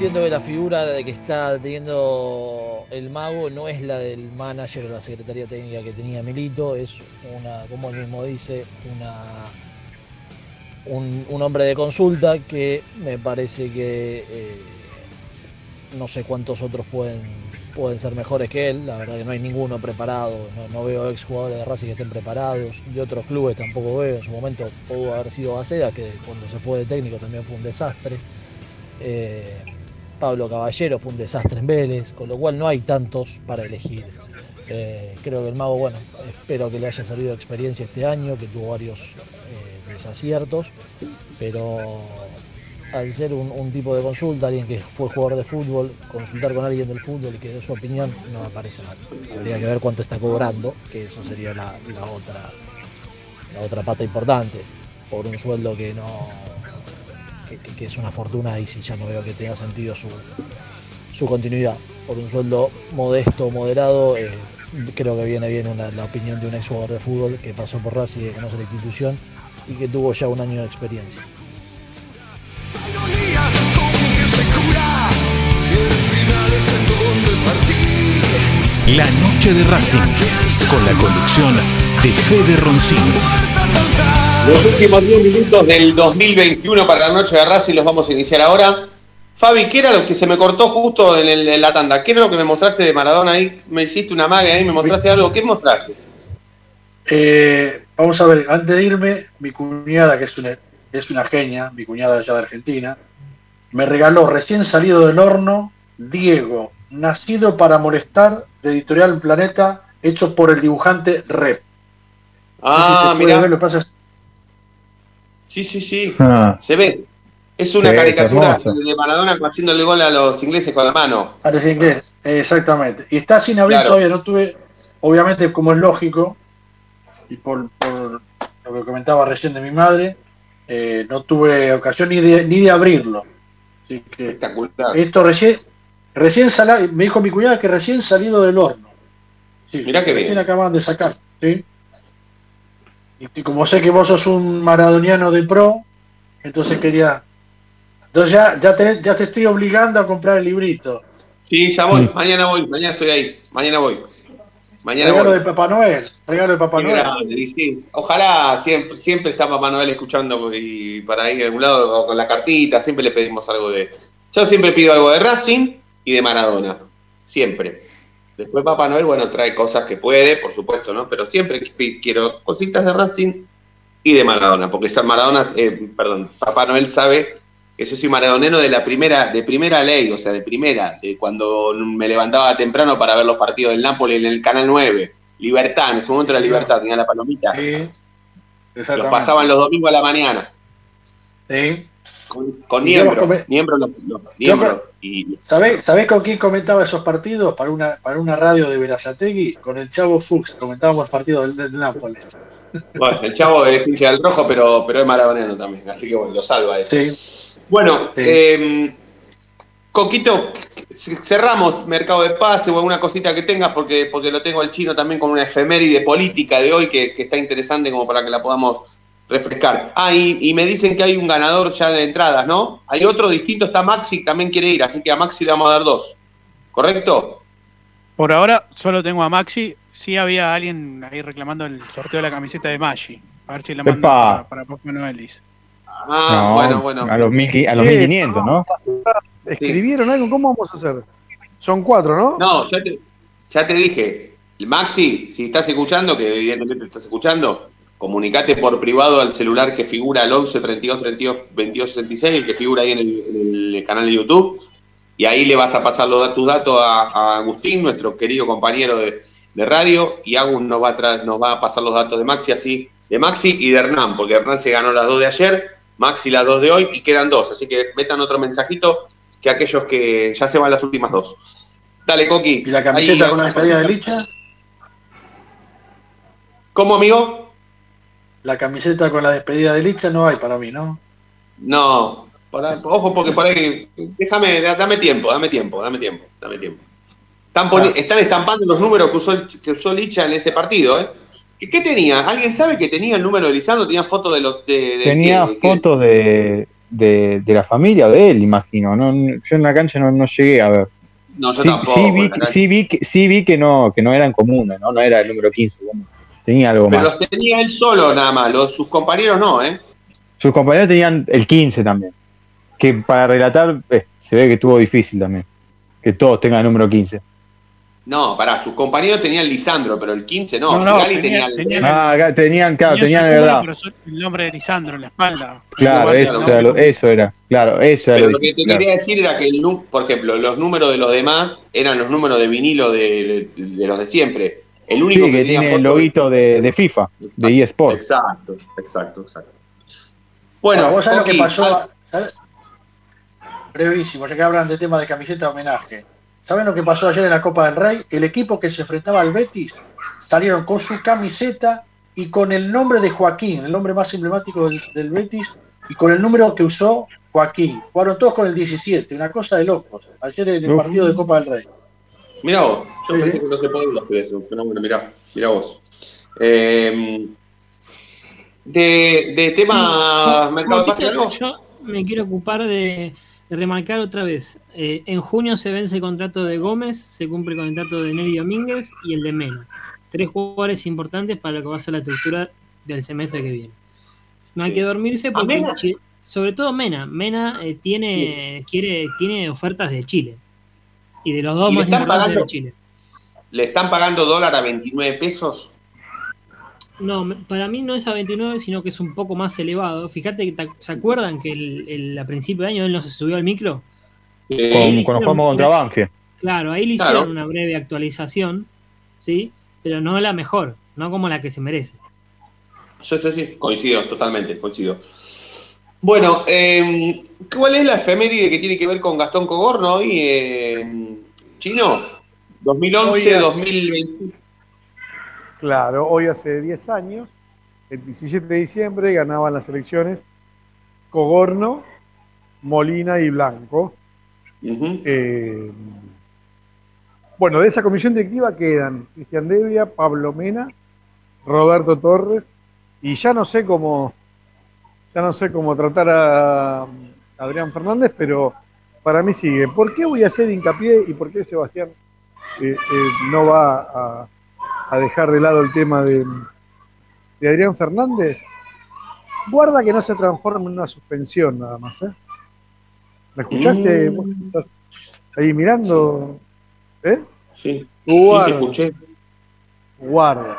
Entiendo que la figura de que está teniendo el mago no es la del manager o la secretaría técnica que tenía Milito, es una, como él mismo dice, una un, hombre de consulta que me parece que eh, no sé cuántos otros pueden, pueden ser mejores que él, la verdad que no hay ninguno preparado, no, veo ex jugadores de Racing que estén preparados, de otros clubes tampoco veo, en su momento pudo haber sido Baceda, que cuando se fue de técnico también fue un desastre. Eh, Pablo Caballero fue un desastre en Vélez, con lo cual no hay tantos para elegir. Eh, creo que el mago, bueno, espero que le haya salido experiencia este año, que tuvo varios eh, desaciertos, pero al ser un, tipo de consulta, alguien que fue jugador de fútbol, consultar con alguien del fútbol y que dé su opinión no me parece mal. Habría que ver cuánto está cobrando, que eso sería la, otra, la otra pata importante, por un sueldo que no, que, es una fortuna y si ya no veo que tenga sentido su, continuidad. Por un sueldo modesto, moderado, eh, creo que viene bien la opinión de un ex jugador de fútbol que pasó por Racing que conoce la institución y que tuvo ya un año de experiencia. La noche de Racing, con la conducción de Fede Roncino. Los últimos 10 minutos del 2021 para la noche de Racing los vamos a iniciar ahora. Fabi, ¿qué era lo que se me cortó justo en, la tanda? ¿Qué era lo que me mostraste de Maradona ahí? Me hiciste una magia ahí, me mostraste algo. ¿Qué mostraste? Eh, vamos a ver, antes de irme, mi cuñada, que es una, es una genia, mi cuñada allá de Argentina, me regaló recién salido del horno Diego, nacido para molestar, de Editorial Planeta, hecho por el dibujante Rep. Ah, mira. Lo pasa Sí, sí, sí. Ah. Se ve. Es una caricatura de Maradona haciéndole gol a los ingleses con la mano. A los ingleses, exactamente. Y está sin abrir todavía, no tuve, obviamente como es lógico, y por, lo que comentaba recién de mi madre, eh, no tuve ocasión ni de, ni de abrirlo. Espectacular. Esto recién, recién salido, me dijo mi cuñada que recién salido del horno. Sí, Mirá que recién acaban de sacar. ¿sí? Y como sé que vos sos un maradoniano de pro, entonces quería. Entonces ya, ya, te, ya te estoy obligando a comprar el librito. Sí, ya voy, mañana voy, mañana estoy ahí, mañana voy. Mañana regalo de Papá Noel, regalo de Papá Noel. Ojalá siempre, siempre está Papá Noel escuchando y para ir a algún lado con la cartita, siempre le pedimos algo de. Yo siempre pido algo de Racing y de Maradona, siempre. Después Papá Noel, bueno, trae cosas que puede, por supuesto, ¿no? Pero siempre quiero cositas de Racing y de Maradona, porque está Maradona, eh, perdón, Papá Noel sabe que yo soy maradoneno de la primera, de primera ley, o sea, de primera, de cuando me levantaba temprano para ver los partidos del Napoli en el Canal 9. Libertad, en ese momento era Libertad, tenía la palomita. Sí, los pasaban los domingos a la mañana. Sí. Con, con Niembro, Niembro, y... ¿Sabés, con quién comentaba esos partidos? Para una, para una radio de Verazategui, con el Chavo Fuchs, comentábamos el partido del, del Nápoles. Bueno, el Chavo es hincha del rojo, pero, pero es maradoneno también, así que bueno, lo salva eso. Sí. Bueno, em, Coquito, cerramos mercado de pase o alguna cosita que tengas, porque, porque lo tengo al chino también con una efeméride política de hoy que, que está interesante como para que la podamos refrescar. Ah, y, me dicen que hay un ganador ya de entradas, ¿no? Hay otro distinto, está Maxi, también quiere ir, así que a Maxi le vamos a dar dos. ¿Correcto? Por ahora solo tengo a Maxi. Sí había alguien ahí reclamando el sorteo de la camiseta de Maggi. A ver si la mando para, para Noelis. Ah, bueno, bueno. A los, mil, a los 1500, ¿no? ¿Escribieron algo? ¿Cómo vamos a hacer? Son cuatro, ¿no? No, ya te, ya te dije. Maxi, si estás escuchando, que evidentemente estás escuchando, comunicate por privado al celular que figura al 11 32 32 22 66, el que figura ahí en el, canal de YouTube, y ahí le vas a pasar los, tus datos a, Agustín, nuestro querido compañero de, radio, y Agus nos va, a nos va a pasar los datos de Maxi así, de Maxi y de Hernán, porque Hernán se ganó las dos de ayer, Maxi las dos de hoy, y quedan dos, así que metan otro mensajito que aquellos que ya se van las últimas dos. Dale, Coqui. ¿Y la camiseta con la despedida de Licha? ¿Cómo, amigo? La camiseta con la despedida de Licha no hay para mí, ¿no? No, ojo porque por ahí, déjame, dame tiempo, dame tiempo, dame tiempo, dame tiempo. Están, ah. están estampando los números que usó, que usó Licha en ese partido, ¿eh? ¿Qué, tenía? ¿Alguien sabe que tenía el número de Lisandro? ¿Tenía fotos de los... De, tenía fotos de, de, la familia de él, imagino. No, yo en la cancha no, no llegué a ver. No, yo tampoco. Sí vi, sí vi, sí vi que, no, que no eran comunes, ¿no? No era el número 15. Tenía algo Pero los tenía él solo nada más, los, sus compañeros no, ¿eh? Sus compañeros tenían el 15 también. Que para relatar eh, se ve que estuvo difícil también. Que todos tengan el número 15. No, pará, sus compañeros tenían Lisandro, pero el 15 no. no, no tenía, tenían, ah, tenían, claro, tenían de verdad. el nombre de Lisandro en la espalda. Claro, eso, era lo, eso, era, claro, eso pero lo, que te quería decir era que, el, por ejemplo, los números de los demás eran los números de vinilo de, de los de siempre. El único que, tiene el loguito de, FIFA, de eSports. Exacto, exacto, exacto. Bueno, vos sabés lo que pasó. Brevísimo, ya que hablan de tema de camiseta de homenaje. ¿Saben lo que pasó ayer en la Copa del Rey? El equipo que se enfrentaba al Betis salieron con su camiseta y con el nombre de Joaquín, el nombre más emblemático del, Betis, y con el número que usó Joaquín. Jugaron todos con el 17, una cosa de locos. Ayer en el partido de Copa del Rey. Mira vos, yo pensé que no se podía hacer eso, un fenómeno, mirá, mirá vos. Eh, de, de tema mercado de Yo me quiero ocupar de, remarcar otra vez. Eh, en junio se vence el contrato de Gómez, se cumple el contrato de Neri Domínguez y el de Mena. Tres jugadores importantes para lo que va a ser la estructura del semestre que viene. No hay que dormirse porque, sobre todo Mena, Mena eh, tiene, quiere, tiene ofertas de Chile. Y de los dos más importantes de Chile. ¿Le están pagando dólar a 29 pesos? No, para mí no es a 29, sino que es un poco más elevado. Fíjate que ¿se acuerdan que el, a principio de año él no se subió al micro? con, cuando jugamos contra Banfield. Claro, ahí le hicieron una breve actualización, ¿sí? Pero no la mejor, no como la que se merece. Yo estoy sí, coincido, totalmente, coincido. Bueno, eh, ¿cuál es la efeméride que tiene que ver con Gastón Cogorno hoy, eh, Chino? 2011, 2020. Claro, hoy hace 10 años, el 17 de diciembre, ganaban las elecciones Cogorno, Molina y Blanco. Eh, bueno, de esa comisión directiva quedan Cristian Devia, Pablo Mena, Roberto Torres, y ya no sé cómo ya no sé cómo tratar a Adrián Fernández, pero para mí sigue. ¿Por qué voy a hacer hincapié y por qué Sebastián eh, eh, no va a, dejar de lado el tema de, Adrián Fernández? Guarda que no se transforme en una suspensión nada más. ¿eh? ¿Me escuchaste? Mm. ahí mirando? ¿Eh? Sí, Guarda. sí te escuché. Guarda.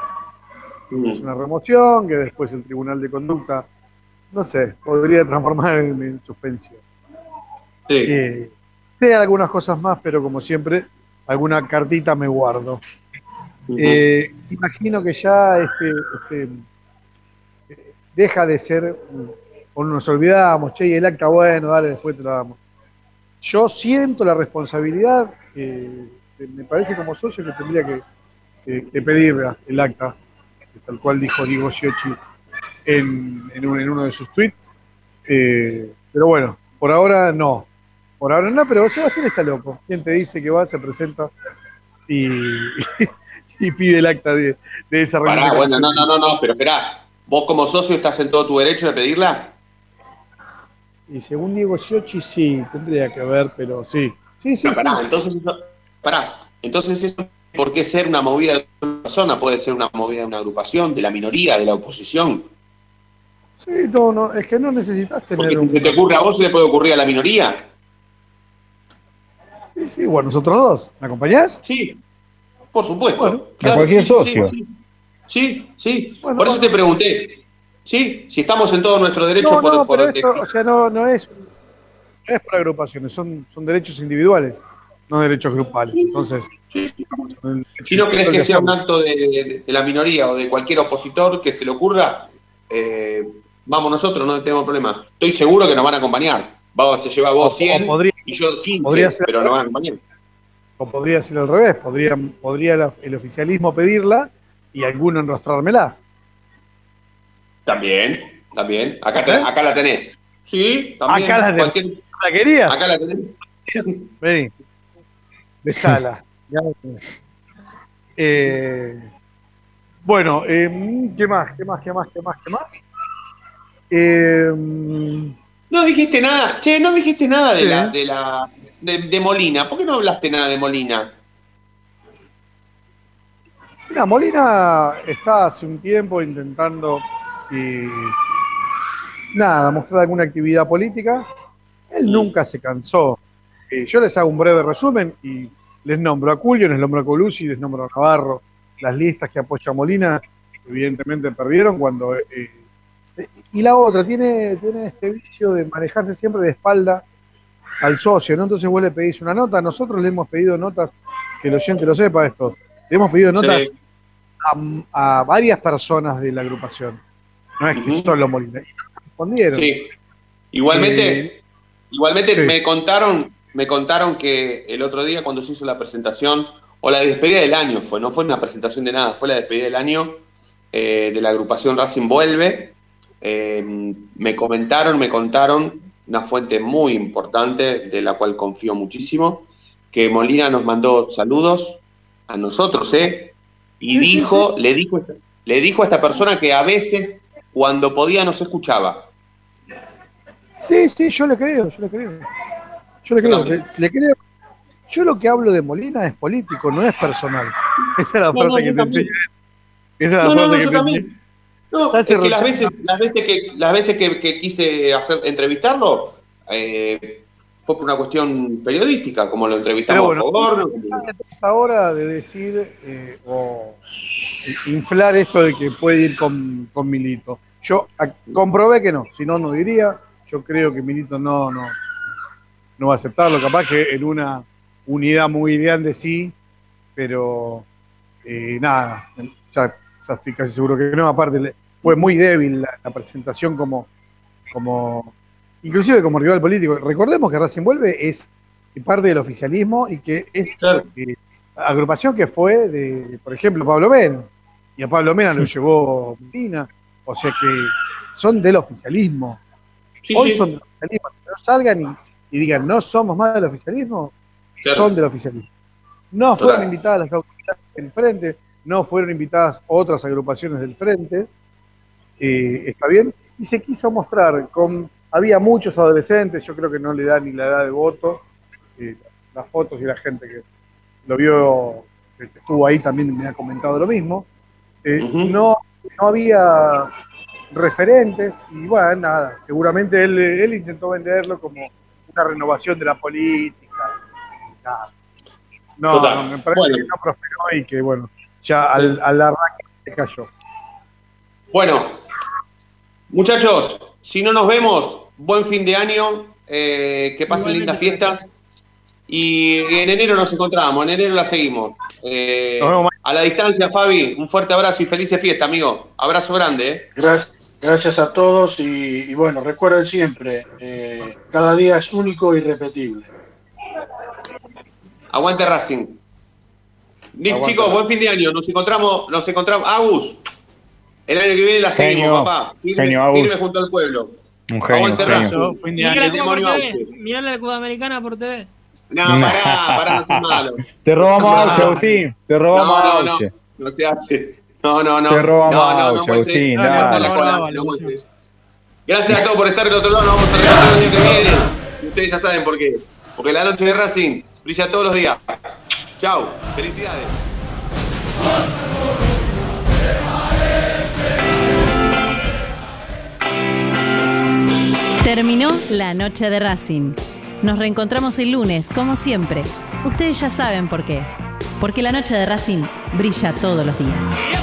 es una remoción, que después el Tribunal de Conducta, no sé, podría transformar en, en suspensión. Sí. Eh, sé algunas cosas más, pero como siempre, alguna cartita me guardo. Eh, imagino que ya este, este, eh, deja de ser, o nos olvidamos, che, y el acta, bueno, dale, después te lo damos. Yo siento la responsabilidad, eh, me parece como socio que tendría que, que- que pedir el acta, tal cual dijo Diego Sciocchi en, en, un- en uno de sus tweets. Eh, pero bueno, por ahora no. Por ahora no, pero Sebastián está loco. ¿Quién te dice que va, se presenta y, y pide el acta de, de esa reunión? Pará, bueno, no, no, no, no, pero esperá. ¿Vos como socio estás en todo tu derecho de pedirla? Y según Diego Sciocchi, sí, tendría que ver, pero sí. Sí, sí, No, pará, sí. entonces eso, pará, entonces eso, ¿por qué ser una movida de una persona? Puede ser una movida de una agrupación, de la minoría, de la oposición. Sí, no, no, es que no necesitas Porque tener un... si se te ocurre a vos, se le puede ocurrir a la minoría. Sí, sí, bueno, nosotros dos. ¿Me acompañás? Sí, por supuesto. Bueno, Claro, a cualquier sí, socio. Sí, sí, sí. Bueno, por eso bueno. te pregunté. Sí, si estamos en todo nuestro derecho No, por, no, por pero el esto, o sea, no, no es, no es por agrupaciones, son, son derechos individuales, no derechos grupales. Entonces, Si no crees que sea un acto de, la minoría o de cualquier opositor que se le ocurra, eh, vamos nosotros, no tenemos problema. Estoy seguro que nos van a acompañar. Vamos a llevar vos O- o 100 podría- y yo 15, podría ser- pero nos van a acompañar. O podría ser al revés, podría, podría el oficialismo pedirla y alguno enrostrármela. También, también. Acá, te- acá la tenés. Sí, también. ¿Eh? Acá la tenés. Cualquier- ¿La querías? Acá la tenés. Vení. Besala. Eh, bueno, eh, ¿qué más? ¿Qué más? ¿Qué más? ¿Qué más? ¿Qué más? Eh, No dijiste nada, che, no dijiste nada de Sí. la, de la de, de Molina. ¿Por qué no hablaste nada de Molina? Mira, Molina está hace un tiempo intentando y, nada, mostrar alguna actividad política. Él nunca se cansó. Eh, yo les hago un breve resumen y les nombro a Culio, les nombro a Colucci, les nombro a Navarro. Las listas que apoya Molina, evidentemente perdieron cuando. eh, eh, y la otra, tiene, tiene este vicio de manejarse siempre de espalda al socio, ¿no? Entonces vos le pedís una nota, nosotros le hemos pedido notas, que el oyente lo sepa esto, le hemos pedido notas Sí. a, a varias personas de la agrupación. No es que solo Molina. Respondieron. Sí. Igualmente, Eh, igualmente sí. me contaron, me contaron que el otro día cuando se hizo la presentación, o la despedida del año fue, no fue una presentación de nada, fue la despedida del año eh, de la agrupación Racing Vuelve. Eh, me comentaron, me contaron, una fuente muy importante de la cual confío muchísimo, que Molina nos mandó saludos a nosotros, ¿eh? Y dijo, le dijo, le dijo a esta persona que a veces, cuando podía, nos escuchaba. Sí, sí, yo le creo, yo le creo. Yo le creo, le, le creo. Yo lo que hablo de Molina es político, no es personal. Esa es la No, parte no, que te enseñé. Esa es la No, no, parte no, que yo te también. No, es que las veces, las veces que, las veces que, que quise hacer, entrevistarlo, eh, fue por una cuestión periodística, como lo entrevistamos a bueno, Cogorno, como- Esta hora de decir eh, o inflar esto de que puede ir con, con Milito. Yo a- comprobé que no, si no, no diría. Yo creo que Milito no, no, no va a aceptarlo. Capaz que en una unidad muy grande sí, pero eh, nada, ya, ya estoy casi seguro que no. Aparte, le- fue muy débil la, la presentación como, como, inclusive como rival político. Recordemos que Racing Vuelve es parte del oficialismo y que es eh, agrupación que fue de, por ejemplo, Pablo Mena. Y a Pablo Mena lo llevó Medina. O sea que son del oficialismo. Sí, Hoy sí. son del oficialismo. No salgan y, y digan, no somos más del oficialismo, Claro. son del oficialismo. No fueron invitadas las autoridades del frente, no fueron invitadas otras agrupaciones del frente. Eh, está bien. Y se quiso mostrar con. Había muchos adolescentes, yo creo que no le da ni la edad de voto. Eh, las fotos y la gente que lo vio, que estuvo ahí también me ha comentado lo mismo. Eh, no, no había referentes y bueno, nada, seguramente él, él intentó venderlo como una renovación de la política. Nada. No, Total. no, me parece Bueno. que no prosperó y que bueno, ya al, al arranque se cayó. Bueno, muchachos, si no nos vemos, buen fin de año, eh, que pasen lindas fiestas. Y en enero nos encontramos, en enero la seguimos. Eh, a la distancia, Fabi, un fuerte abrazo y felices fiesta, amigo. Abrazo grande. ¿eh? Gracias, gracias a todos y, bueno, recuerden siempre, eh, cada día es único y repetible. Aguante Racing. chicos, buen fin de año. Nos encontramos, nos encontramos. Agus, el año que viene la seguimos, papá. Firme, junto al pueblo. Un genio, Aguante Racing. Mirá la Cubamericana por TV. No, pará, pará, no seas malo. Te robamos a Auche, Agustín. Te robamos a Auche. No, no, se hace. No, no, no. Te robamos no, a Auche, Agustín. Gracias a todos por estar del otro lado. Nos vamos a reencontrar el día que viene. Y ustedes ya saben por qué. Porque la noche de Racing brilla todos los días. Chau. Felicidades. Terminó la noche de Racing. Nos reencontramos el lunes, como siempre. Ustedes ya saben por qué. Porque la noche de Racing brilla todos los días.